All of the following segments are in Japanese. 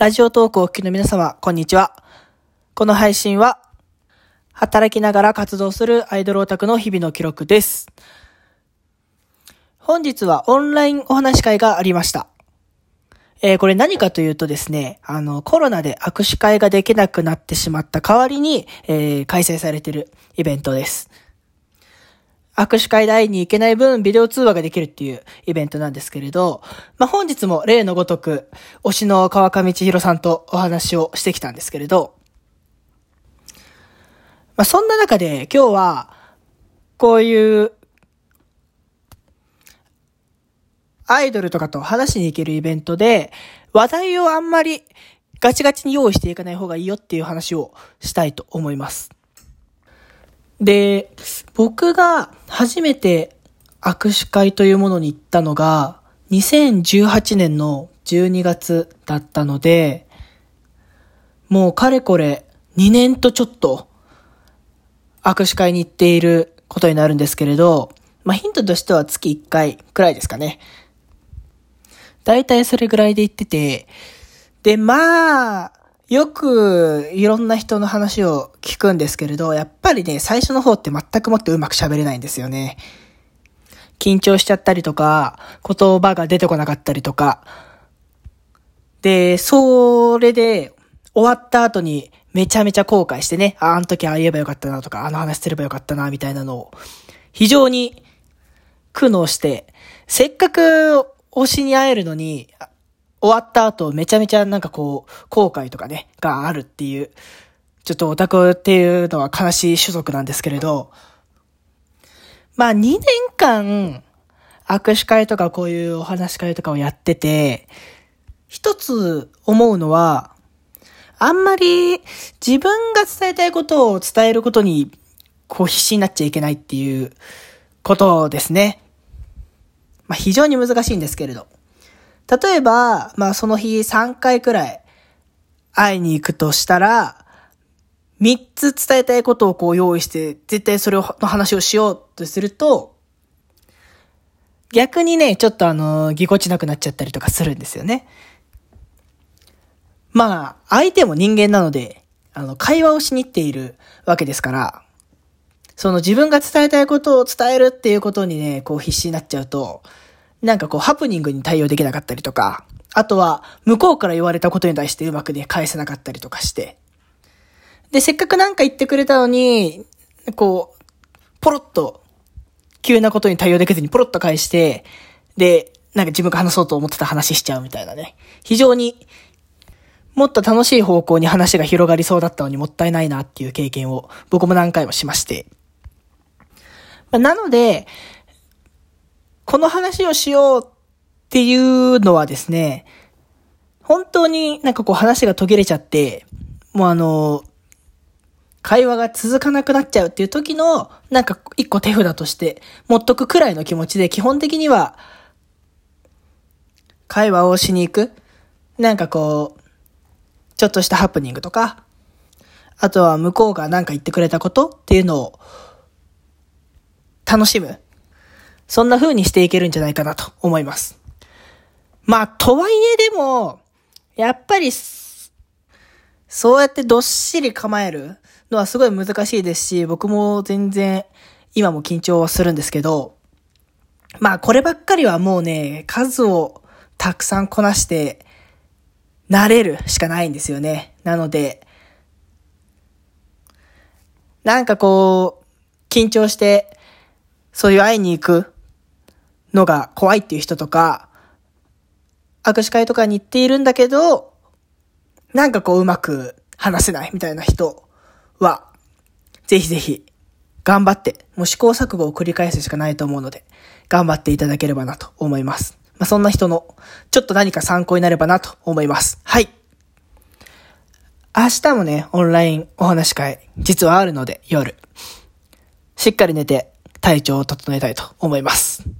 ラジオトークをお聞きの皆様、こんにちは。この配信は、働きながら活動するアイドルオタクの日々の記録です。本日はオンラインお話会がありました。えー、これ何かというとですね、あの、コロナで握手会ができなくなってしまった代わりに、えー、開催されているイベントです。握手会で会いに行けない分、ビデオ通話ができるっていうイベントなんですけれど、まあ、本日も例のごとく、推しの川上千尋さんとお話をしてきたんですけれど、まあ、そんな中で今日は、こういう、アイドルとかと話しに行けるイベントで、話題をあんまりガチガチに用意していかない方がいいよっていう話をしたいと思います。で、僕が初めて握手会というものに行ったのが、2018年の12月だったので、もうかれこれ2年とちょっと握手会に行っていることになるんですけれど、まあ、ヒントとしては月1回くらいですかね。だいたいそれぐらいで行ってて、で、まあ、よくいろんな人の話を聞くんですけれど、やっぱりね、最初の方って全くもってうまく喋れないんですよね。緊張しちゃったりとか、言葉が出てこなかったりとか。で、それで、終わった後にめちゃめちゃ後悔してね、あ、あの時ああ言えばよかったなとか、あの話すればよかったな、みたいなのを、非常に苦悩して、せっかく推しに会えるのに、終わった後めちゃめちゃなんかこう、後悔とかね、があるっていう、ちょっとオタクっていうのは悲しい種族なんですけれど、まあ2年間、握手会とかこういうお話会とかをやってて、一つ思うのは、あんまり自分が伝えたいことを伝えることに、こう必死になっちゃいけないっていうことですね。まあ非常に難しいんですけれど。例えば、まあその日3回くらい会いに行くとしたら、3つ伝えたいことをこう用意して、絶対それの話をしようとすると、逆にね、ちょっとあの、ぎこちなくなっちゃったりとかするんですよね。まあ、相手も人間なので、あの、会話をしに行っているわけですから、その自分が伝えたいことを伝えるっていうことにね、こう必死になっちゃうと、なんかこうハプニングに対応できなかったりとか、あとは向こうから言われたことに対してうまくね、返せなかったりとかして。で、せっかくなんか言ってくれたのに、こう、ポロッと、急なことに対応できずにポロッと返して、で、なんか自分が話そうと思ってた話しちゃうみたいなね。非常に、もっと楽しい方向に話が広がりそうだったのにもったいないなっていう経験を僕も何回もしまして。まあ、なので、この話をしようっていうのはですね、本当になんかこう話が途切れちゃって、もうあの、会話が続かなくなっちゃうっていう時の、なんか一個手札として持っとくくらいの気持ちで、基本的には、会話をしに行く。なんかこう、ちょっとしたハプニングとか、あとは向こうが何か言ってくれたことっていうのを、楽しむ。そんな風にしていけるんじゃないかなと思います。まあ、とはいえでも、やっぱり、そうやってどっしり構えるのはすごい難しいですし、僕も全然今も緊張はするんですけど、まあこればっかりはもうね、数をたくさんこなして、慣れるしかないんですよね。なので、なんかこう、緊張して、そういう会いに行くのが怖いっていう人とか、握手会とかに行っているんだけど、なんかこううまく話せないみたいな人は、ぜひぜひ頑張って、もう試行錯誤を繰り返すしかないと思うので、頑張っていただければなと思います。まあ、そんな人の、ちょっと何か参考になればなと思います。はい。明日もね、オンラインお話会、実はあるので、夜。しっかり寝て、体調を整えたいと思います。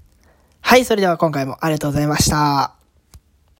はい、それでは今回もありがとうございました。